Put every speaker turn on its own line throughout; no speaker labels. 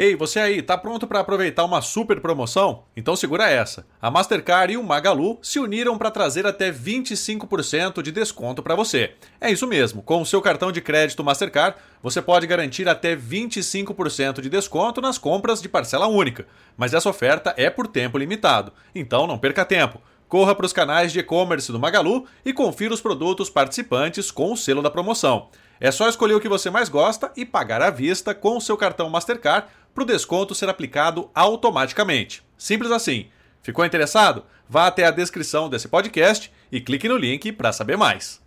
Ei, você aí, tá pronto para aproveitar uma super promoção? Então segura essa. A Mastercard e o Magalu se uniram para trazer até 25% de desconto para você. É isso mesmo, com o seu cartão de crédito Mastercard, você pode garantir até 25% de desconto nas compras de parcela única. Mas essa oferta é por tempo limitado, então não perca tempo. Corra para os canais de e-commerce do Magalu e confira os produtos participantes com o selo da promoção. É só escolher o que você mais gosta e pagar à vista com o seu cartão Mastercard para o desconto ser aplicado automaticamente. Simples assim. Ficou interessado? Vá até a descrição desse podcast e clique no link para saber mais.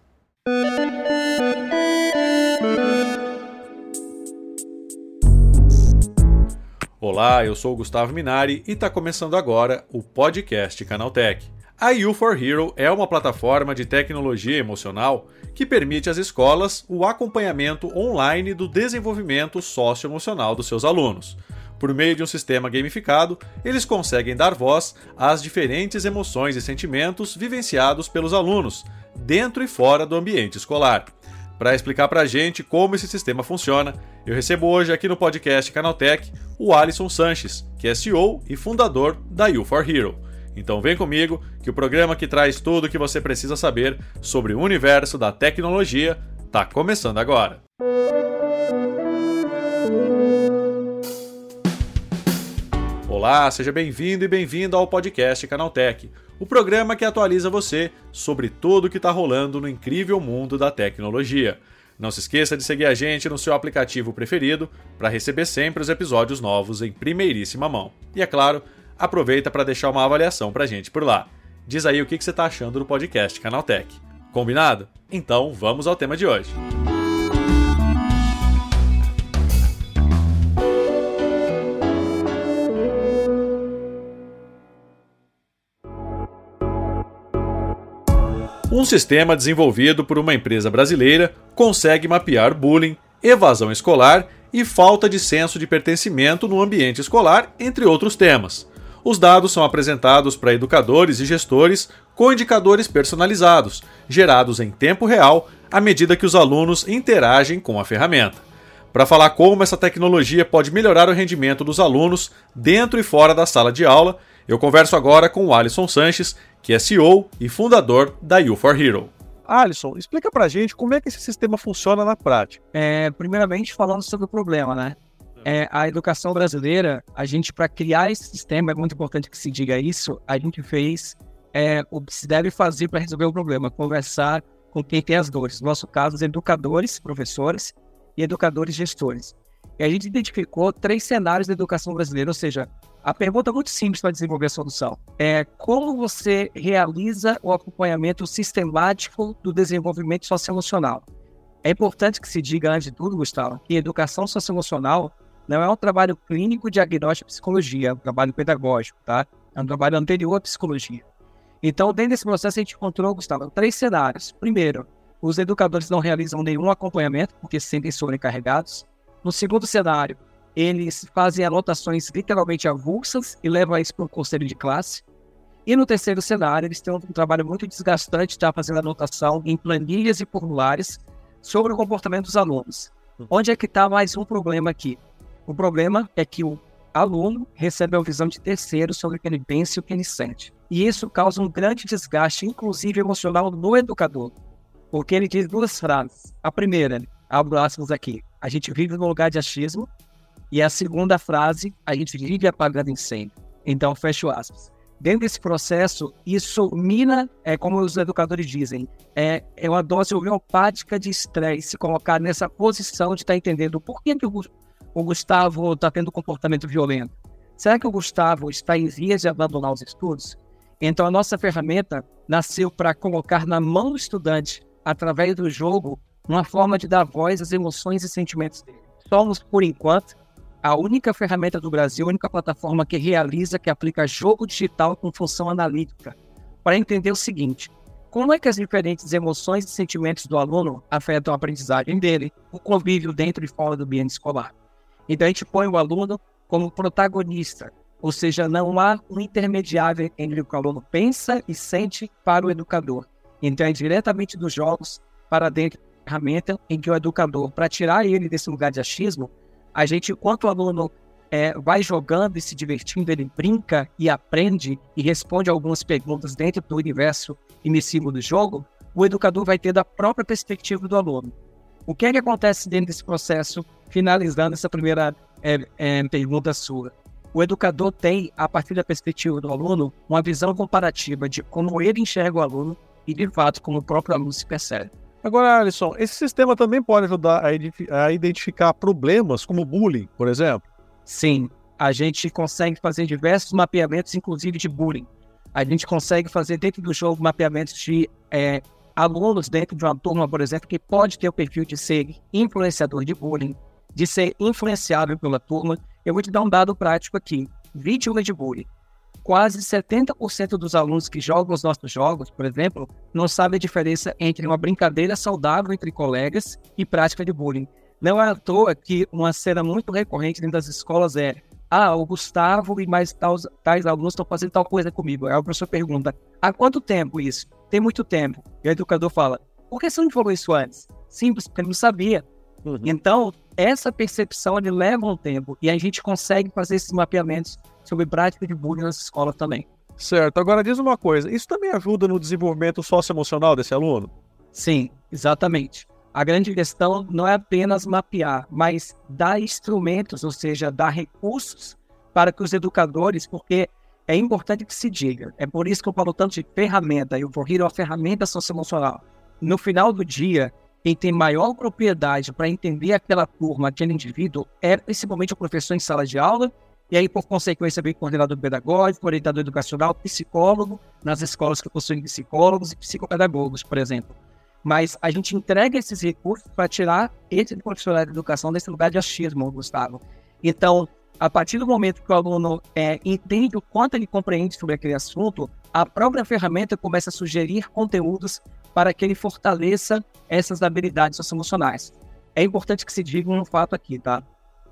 Olá, eu sou o Gustavo Minari e está começando agora o podcast Canaltech. A U4Hero é uma plataforma de tecnologia emocional que permite às escolas o acompanhamento online do desenvolvimento socioemocional dos seus alunos. Por meio de um sistema gamificado, eles conseguem dar voz às diferentes emoções e sentimentos vivenciados pelos alunos, dentro e fora do ambiente escolar. Para explicar para a gente como esse sistema funciona, eu recebo hoje aqui no podcast Canaltech o Alisson Sanches, que é CEO e fundador da U4Hero. Então vem comigo que o programa que traz tudo o que você precisa saber sobre o universo da tecnologia está começando agora. Olá, seja bem-vindo e bem-vinda ao podcast Canaltech, o programa que atualiza você sobre tudo o que está rolando no incrível mundo da tecnologia. Não se esqueça de seguir a gente no seu aplicativo preferido para receber sempre os episódios novos em primeiríssima mão. E é claro, aproveita para deixar uma avaliação pra gente por lá. Diz aí o que você está achando do podcast Canaltech. Combinado? Então vamos ao tema de hoje. Um sistema desenvolvido por uma empresa brasileira consegue mapear bullying, evasão escolar e falta de senso de pertencimento no ambiente escolar, entre outros temas. Os dados são apresentados para educadores e gestores com indicadores personalizados, gerados em tempo real à medida que os alunos interagem com a ferramenta. Para falar como essa tecnologia pode melhorar o rendimento dos alunos dentro e fora da sala de aula, eu converso agora com o Alisson Sanches, que é CEO e fundador da U4Hero.
Alisson, explica pra gente como é que esse sistema funciona na prática.
É, primeiramente, falando sobre o problema, né? É, a educação brasileira, a gente, para criar esse sistema, é muito importante que se diga isso, a gente fez é, o que se deve fazer para resolver o problema, conversar com quem tem as dores. No nosso caso, os educadores, professores e educadores gestores. E a gente identificou três cenários da educação brasileira, ou seja, a pergunta é muito simples para desenvolver a solução é como você realiza o acompanhamento sistemático do desenvolvimento socioemocional. É importante que se diga, antes de tudo, Gustavo, que educação socioemocional não é um trabalho clínico, diagnóstico e psicologia, é um trabalho pedagógico, tá? É um trabalho anterior à psicologia. Então, dentro desse processo, a gente encontrou, Gustavo, três cenários. Primeiro, os educadores não realizam nenhum acompanhamento, porque se sentem sobrecarregados. No segundo cenário, eles fazem anotações literalmente avulsas e levam isso para o conselho de classe. E no terceiro cenário, eles têm um trabalho muito desgastante, já fazendo anotação em planilhas e formulares sobre o comportamento dos alunos. Hum. Onde é que está mais um problema aqui? O problema é que o aluno recebe a visão de terceiro sobre o que ele pensa e o que ele sente. E isso causa um grande desgaste, inclusive emocional, no educador. Porque ele diz duas frases. A primeira, abro aspas aqui, a gente vive num lugar de achismo. E a segunda frase, a gente vive apagando incêndio. Então, fecho aspas. Dentro desse processo, isso mina, é como os educadores dizem, é, é uma dose homeopática de estresse, se colocar nessa posição de estar tá entendendo por que, que o o Gustavo está tendo comportamento violento? Será que o Gustavo está em vias de abandonar os estudos? Então, a nossa ferramenta nasceu para colocar na mão do estudante, através do jogo, uma forma de dar voz às emoções e sentimentos dele. Somos, por enquanto, a única ferramenta do Brasil, a única plataforma que realiza, que aplica jogo digital com função analítica, para entender o seguinte: como é que as diferentes emoções e sentimentos do aluno afetam a aprendizagem dele, o convívio dentro e fora do ambiente escolar. Então a gente põe o aluno como protagonista, ou seja, não há um intermediário entre o que o aluno pensa e sente para o educador. Então é diretamente dos jogos para dentro da ferramenta em que o educador, para tirar ele desse lugar de achismo, a gente, enquanto o aluno é, vai jogando e se divertindo, ele brinca e aprende e responde algumas perguntas dentro do universo imersivo do jogo, o educador vai ter da própria perspectiva do aluno. O que é que acontece dentro desse processo, finalizando essa primeira é, é, pergunta sua? O educador tem, a partir da perspectiva do aluno, uma visão comparativa de como ele enxerga o aluno e, de fato, como o próprio aluno se percebe.
Agora, Alisson, esse sistema também pode ajudar a, a identificar problemas como bullying, por exemplo?
Sim, a gente consegue fazer diversos mapeamentos, inclusive de bullying. A gente consegue fazer dentro do jogo mapeamentos de é, alunos dentro de uma turma, por exemplo, que pode ter o perfil de ser influenciador de bullying, de ser influenciável pela turma. Eu vou te dar um dado prático aqui: vítima de bullying. Quase 70% dos alunos que jogam os nossos jogos, por exemplo, não sabem a diferença entre uma brincadeira saudável entre colegas e prática de bullying. Não é à toa que uma cena muito recorrente dentro das escolas é ah, o Gustavo e mais tais, tais alunos estão fazendo tal coisa comigo. Aí a professor pergunta, há quanto tempo isso? Tem muito tempo. E o educador fala, por que você não falou isso antes? Simples, porque não sabia. Uhum. Então, essa percepção ele leva um tempo e a gente consegue fazer esses mapeamentos sobre prática de bullying nas escolas também.
Certo. Agora diz uma coisa, isso também ajuda no desenvolvimento socioemocional desse aluno?
Sim, exatamente. A grande questão não é apenas mapear, mas dar instrumentos, ou seja, dar recursos para que os educadores, porque é importante que se diga, é por isso que eu falo tanto de ferramenta, eu vou rir uma ferramenta socioemocional. No final do dia, quem tem maior propriedade para entender aquela turma, aquele indivíduo, é principalmente o professor em sala de aula, e aí, por consequência, vem coordenador pedagógico, orientador educacional, psicólogo, nas escolas que possuem psicólogos e psicopedagogos, por exemplo mas a gente entrega esses recursos para tirar esse profissional de educação desse lugar de achismo, Gustavo. Então, a partir do momento que o aluno é, entende o quanto ele compreende sobre aquele assunto, a própria ferramenta começa a sugerir conteúdos para que ele fortaleça essas habilidades socioemocionais. É importante que se diga um fato aqui, tá?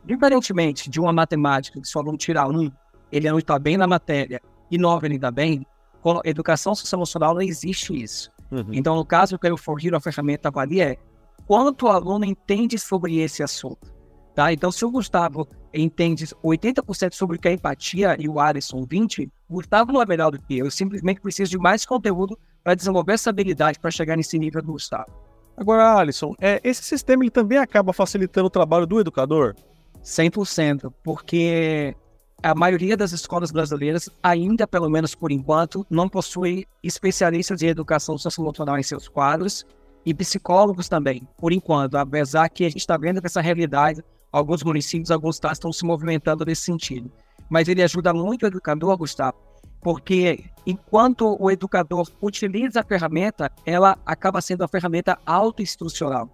Diferentemente de uma matemática que se o aluno tira um, ele não está bem na matéria e nove ele está bem, com educação socioemocional não existe isso. Uhum. Então, no caso que eu for a ferramenta avalia é quanto o aluno entende sobre esse assunto. Tá? Então, se o Gustavo entende 80% sobre o que é empatia e o Alisson 20%, o Gustavo não é melhor do que eu. Eu simplesmente preciso de mais conteúdo para desenvolver essa habilidade para chegar nesse nível do Gustavo.
Agora, Alisson, é, esse sistema ele também acaba facilitando o trabalho do educador?
100%, porque a maioria das escolas brasileiras, ainda pelo menos por enquanto, não possui especialistas em educação socioemocional em seus quadros e psicólogos também, por enquanto, apesar que a gente está vendo que essa realidade, alguns municípios, alguns estados estão se movimentando nesse sentido. Mas ele ajuda muito o educador, Gustavo, porque enquanto o educador utiliza a ferramenta, ela acaba sendo a ferramenta autoinstrucional,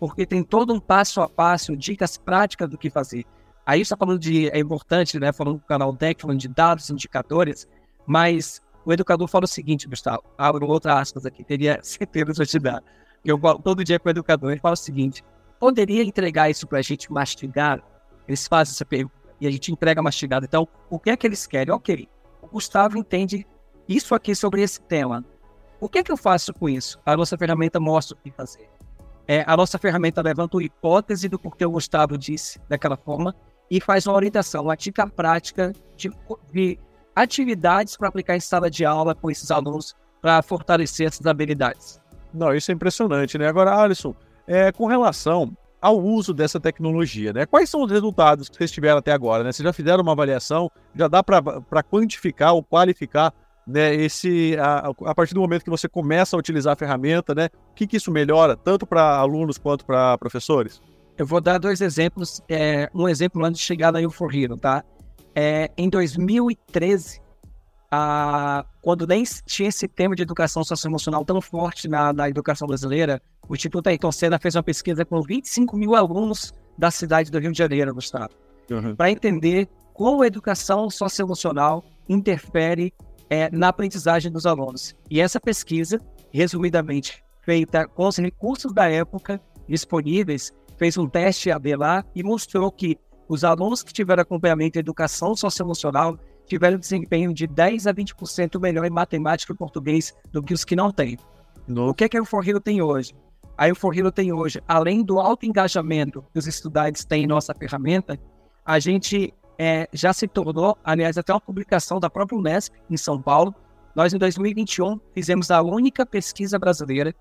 porque tem todo um passo a passo, dicas práticas do que fazer. Aí está falando de. É importante, né? Falando do canal Tech, falando de dados, indicadores, mas o educador fala o seguinte, Gustavo, abro outra aspas aqui, teria certeza de te dar. Eu falo todo dia com o educador, ele fala o seguinte: poderia entregar isso para a gente mastigar? Eles fazem essa pergunta e a gente entrega mastigado. Então, o que é que eles querem? Ok, o Gustavo entende isso aqui sobre esse tema. O que é que eu faço com isso? A nossa ferramenta mostra o que fazer. É, a nossa ferramenta levanta a hipótese do porquê o Gustavo disse daquela forma e faz uma orientação, uma dica prática de, de atividades para aplicar em sala de aula com esses alunos para fortalecer essas habilidades.
Não, isso é impressionante, né? Agora, Alisson, é, com relação ao uso dessa tecnologia, né? Quais são os resultados que vocês tiveram até agora, né? Vocês já fizeram uma avaliação, já dá para quantificar ou qualificar né, esse, a, a, partir do momento que você começa a utilizar a ferramenta, né? O que, que isso melhora, tanto para alunos quanto para professores?
Eu vou dar dois exemplos. É, um exemplo antes de chegar na Hero, tá? É, em 2013, a, quando nem tinha esse tema de educação socioemocional tão forte na, na educação brasileira, o Instituto Ayrton Senna fez uma pesquisa com 25 mil alunos da cidade do Rio de Janeiro, Gustavo, uhum. para entender como a educação socioemocional interfere é, na aprendizagem dos alunos. E essa pesquisa, resumidamente, feita com os recursos da época disponíveis, fez um teste AB lá e mostrou que os alunos que tiveram acompanhamento em educação socioemocional tiveram desempenho de 10 a 20% melhor em matemática e português do que os que não têm. No. O que, é que a Uforhero tem hoje? A Uforhero tem hoje, além do alto engajamento que os estudantes têm em nossa ferramenta, a gente é, já se tornou, aliás, até uma publicação da própria Unesp em São Paulo. Nós, em 2021, fizemos a única pesquisa brasileira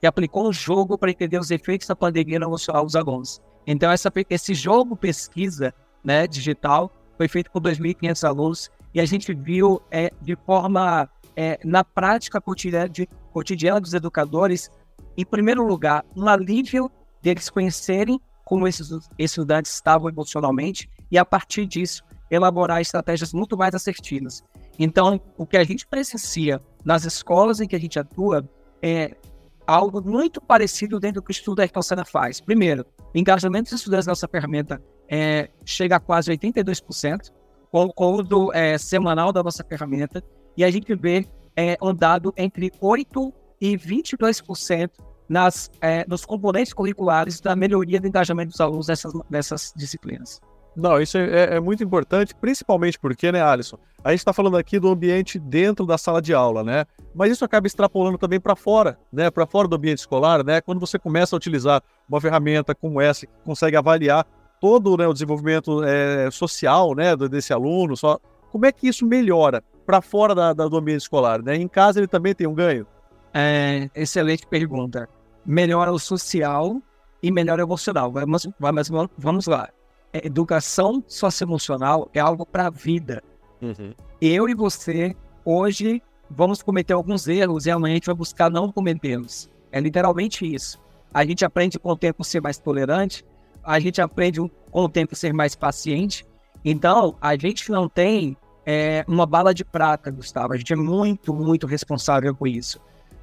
que aplicou um jogo para entender os efeitos da pandemia no emocional dos alunos. Então, essa, esse jogo pesquisa né, digital foi feito com 2.500 alunos e a gente viu é, de forma, é, na prática cotidiana, de, cotidiana dos educadores, em primeiro lugar, um alívio deles conhecerem como esses, estudantes estavam emocionalmente e, a partir disso, elaborar estratégias muito mais assertivas. Então, o que a gente presencia nas escolas em que a gente atua é algo muito parecido dentro do que o Estudo da Ecosena faz. Primeiro, engajamento dos estudantes nessa ferramenta é, chega a quase 82%, com o conteúdo é, semanal da nossa ferramenta, e a gente vê é, um dado entre 8% e 22% nas, é, nos componentes curriculares da melhoria do engajamento dos alunos nessas, nessas disciplinas.
Não, isso é, é, muito importante, principalmente porque, né, Alisson? A gente está falando aqui do ambiente dentro da sala de aula, né? Mas isso acaba extrapolando também para fora, né? Para fora do ambiente escolar, né? Quando você começa a utilizar uma ferramenta como essa, que consegue avaliar todo né, o desenvolvimento é, social, né, desse aluno, só como é que isso melhora para fora da, da, do ambiente escolar, né? Em casa ele também tem um ganho?
É, excelente pergunta. Melhora o social e melhora o emocional. Vamos, vamos, vamos lá educação socioemocional é algo para a vida. Uhum. Eu e você, hoje, vamos cometer alguns erros e amanhã a gente vai buscar não cometê-los. É literalmente isso. A gente aprende com o tempo a ser mais tolerante, a gente aprende com o tempo a ser mais paciente. Então, a gente não tem é, uma bala de prata, Gustavo. A gente é muito, muito responsável por isso.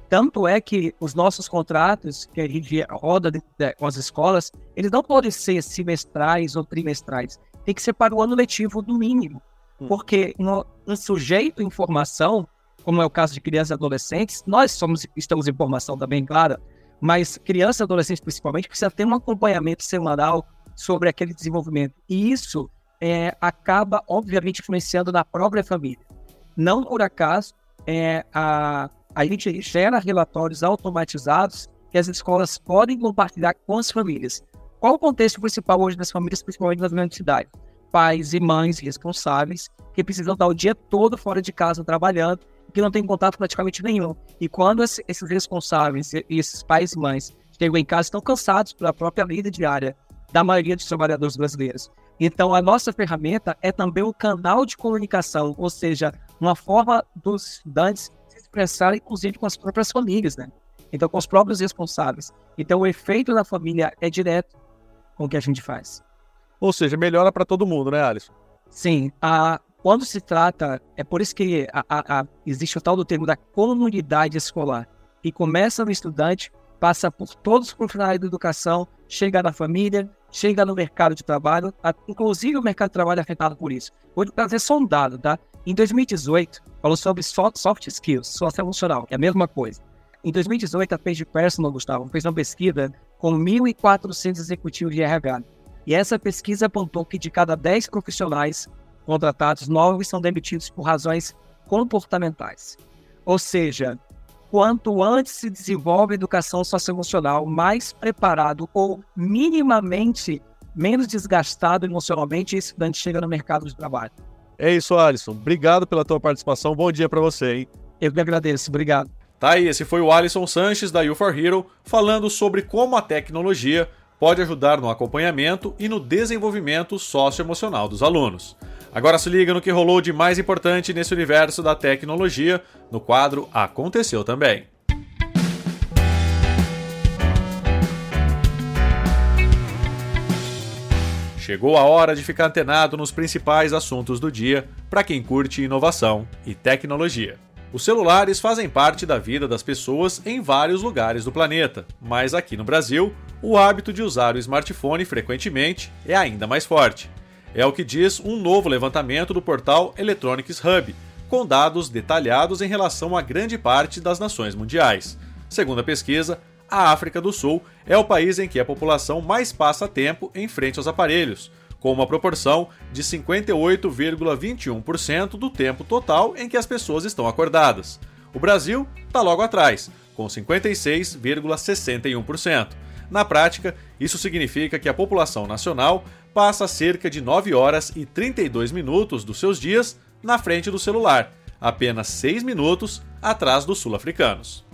Tanto é que os nossos contratos que a gente roda de, de, com as escolas, eles não podem ser semestrais ou trimestrais. Tem que ser para o ano letivo, no mínimo. Hum. Porque um, um sujeito em formação, como é o caso de crianças e adolescentes, nós somos, estamos em formação também, claro, mas crianças e adolescentes principalmente precisa ter um acompanhamento semanal sobre aquele desenvolvimento. E isso é, acaba, obviamente, influenciando na própria família. Não por acaso, é, a, a gente gera relatórios automatizados que as escolas podem compartilhar com as famílias. Qual o contexto principal hoje das famílias, principalmente nas grandes cidades? Pais e mães responsáveis que precisam estar o dia todo fora de casa trabalhando que não tem contato praticamente nenhum. E quando esses responsáveis e esses pais e mães chegam em casa, estão cansados pela própria vida diária da maioria dos trabalhadores brasileiros. Então, a nossa ferramenta é também um canal de comunicação, ou seja, uma forma dos estudantes expressar, inclusive, com as próprias famílias, né? Então, com os próprios responsáveis. Então, o efeito da família é direto com o que a gente faz.
Ou seja, melhora para todo mundo, né, Alisson?
Sim. A, quando se trata, é por isso que a, a, a, existe o tal do termo da comunidade escolar, que começa no estudante, passa por todos os profissionais da educação, chega na família, chega no mercado de trabalho, inclusive o mercado de trabalho é afetado por isso. Vou trazer só um dado, tá? Em 2018, falou sobre soft skills, software emocional, é a mesma coisa. Em 2018, a Page Personal, Gustavo, fez uma pesquisa com 1.400 executivos de RH. E essa pesquisa apontou que de cada 10 profissionais contratados, 9 são demitidos por razões comportamentais. Ou seja, quanto antes se desenvolve a educação socioemocional, mais preparado ou minimamente menos desgastado emocionalmente esse estudante chega no mercado de trabalho.
É isso, Alisson. Obrigado pela tua participação. Bom dia para você, hein?
Eu que agradeço. Obrigado.
Tá aí, esse foi o Alisson Sanches da U4Hero falando sobre como a tecnologia pode ajudar no acompanhamento e no desenvolvimento socioemocional dos alunos. Agora se liga no que rolou de mais importante nesse universo da tecnologia no quadro Aconteceu também. Chegou a hora de ficar antenado nos principais assuntos do dia para quem curte inovação e tecnologia. Os celulares fazem parte da vida das pessoas em vários lugares do planeta, mas aqui no Brasil, o hábito de usar o smartphone frequentemente é ainda mais forte. É o que diz um novo levantamento do portal Electronics Hub, com dados detalhados em relação a grande parte das nações mundiais. Segundo a pesquisa, a África do Sul é o país em que a população mais passa tempo em frente aos aparelhos, com uma proporção de 58,21% do tempo total em que as pessoas estão acordadas. O Brasil está logo atrás, com 56,61%. Na prática, isso significa que a população nacional passa cerca de 9 horas e 32 minutos dos seus dias na frente do celular, apenas 6 minutos atrás dos sul-africanos.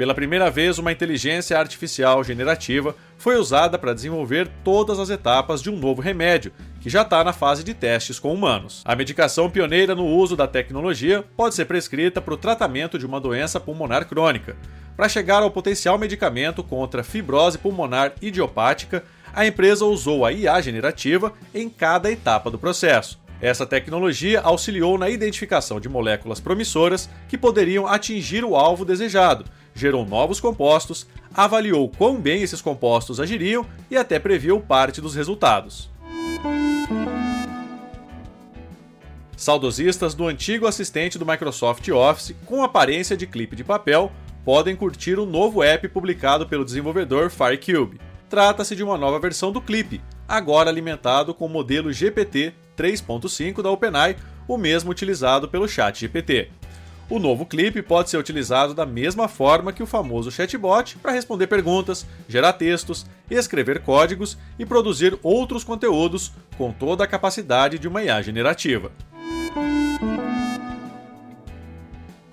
Pela primeira vez, uma inteligência artificial generativa foi usada para desenvolver todas as etapas de um novo remédio, que já está na fase de testes com humanos. A medicação pioneira no uso da tecnologia pode ser prescrita para o tratamento de uma doença pulmonar crônica. Para chegar ao potencial medicamento contra fibrose pulmonar idiopática, a empresa usou a IA generativa em cada etapa do processo. Essa tecnologia auxiliou na identificação de moléculas promissoras que poderiam atingir o alvo desejado, gerou novos compostos, avaliou quão bem esses compostos agiriam e até previu parte dos resultados. Saudosistas do antigo assistente do Microsoft Office com aparência de clipe de papel podem curtir o novo app publicado pelo desenvolvedor Firecube. Trata-se de uma nova versão do Clip, agora alimentado com o modelo GPT 3.5 da OpenAI, o mesmo utilizado pelo ChatGPT. O novo clipe pode ser utilizado da mesma forma que o famoso chatbot para responder perguntas, gerar textos, escrever códigos e produzir outros conteúdos com toda a capacidade de uma IA generativa.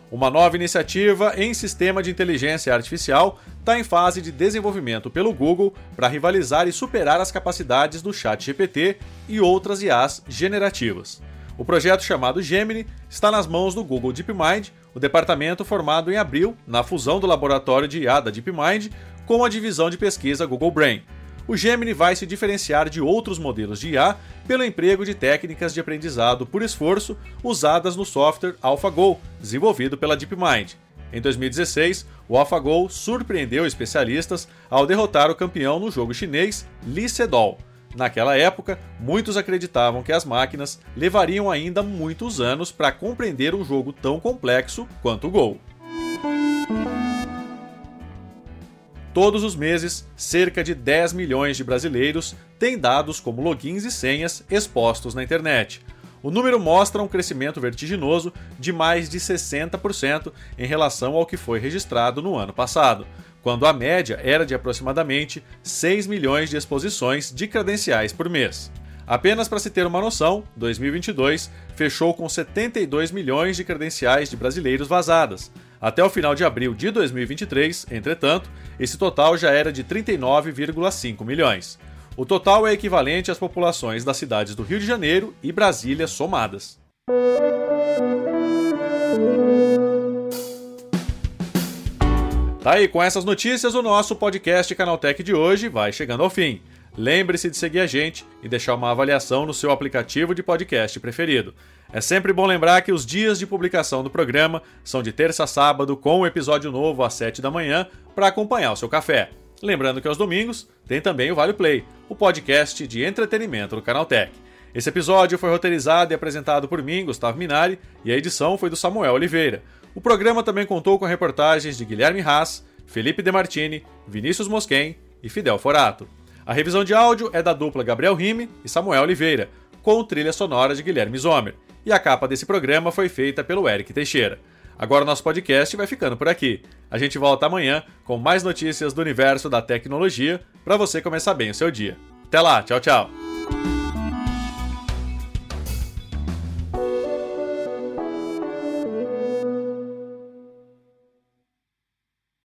Uma nova iniciativa em sistema de inteligência artificial está em fase de desenvolvimento pelo Google para rivalizar e superar as capacidades do ChatGPT e outras IAs generativas. O projeto chamado Gemini está nas mãos do Google DeepMind, o departamento formado em abril na fusão do laboratório de IA da DeepMind com a divisão de pesquisa Google Brain. O Gemini vai se diferenciar de outros modelos de IA pelo emprego de técnicas de aprendizado por esforço usadas no software AlphaGo, desenvolvido pela DeepMind. Em 2016, o AlphaGo surpreendeu especialistas ao derrotar o campeão no jogo chinês Lee Sedol. Naquela época, muitos acreditavam que as máquinas levariam ainda muitos anos para compreender um jogo tão complexo quanto o Go. Todos os meses, cerca de 10 milhões de brasileiros têm dados como logins e senhas expostos na internet. O número mostra um crescimento vertiginoso de mais de 60% em relação ao que foi registrado no ano passado quando a média era de aproximadamente 6 milhões de exposições de credenciais por mês. Apenas para se ter uma noção, 2022 fechou com 72 milhões de credenciais de brasileiros vazadas. Até o final de abril de 2023, entretanto, esse total já era de 39,5 milhões. O total é equivalente às populações das cidades do Rio de Janeiro e Brasília somadas. Tá aí, com essas notícias, o nosso podcast Canaltech de hoje vai chegando ao fim. Lembre-se de seguir a gente e deixar uma avaliação no seu aplicativo de podcast preferido. É sempre bom lembrar que os dias de publicação do programa são de terça a sábado, com um episódio novo às 7 da manhã, para acompanhar o seu café. Lembrando que aos domingos tem também o Vale Play, o podcast de entretenimento do Canaltech. Esse episódio foi roteirizado e apresentado por mim, Gustavo Minari, e a edição foi do Samuel Oliveira. O programa também contou com reportagens de Guilherme Haas, Felipe Demartini, Vinícius Mosquen e Fidel Forato. A revisão de áudio é da dupla Gabriel Rime e Samuel Oliveira, com trilha sonora de Guilherme Zomer. E a capa desse programa foi feita pelo Eric Teixeira. Agora o nosso podcast vai ficando por aqui. A gente volta amanhã com mais notícias do universo da tecnologia para você começar bem o seu dia. Até lá, tchau, tchau.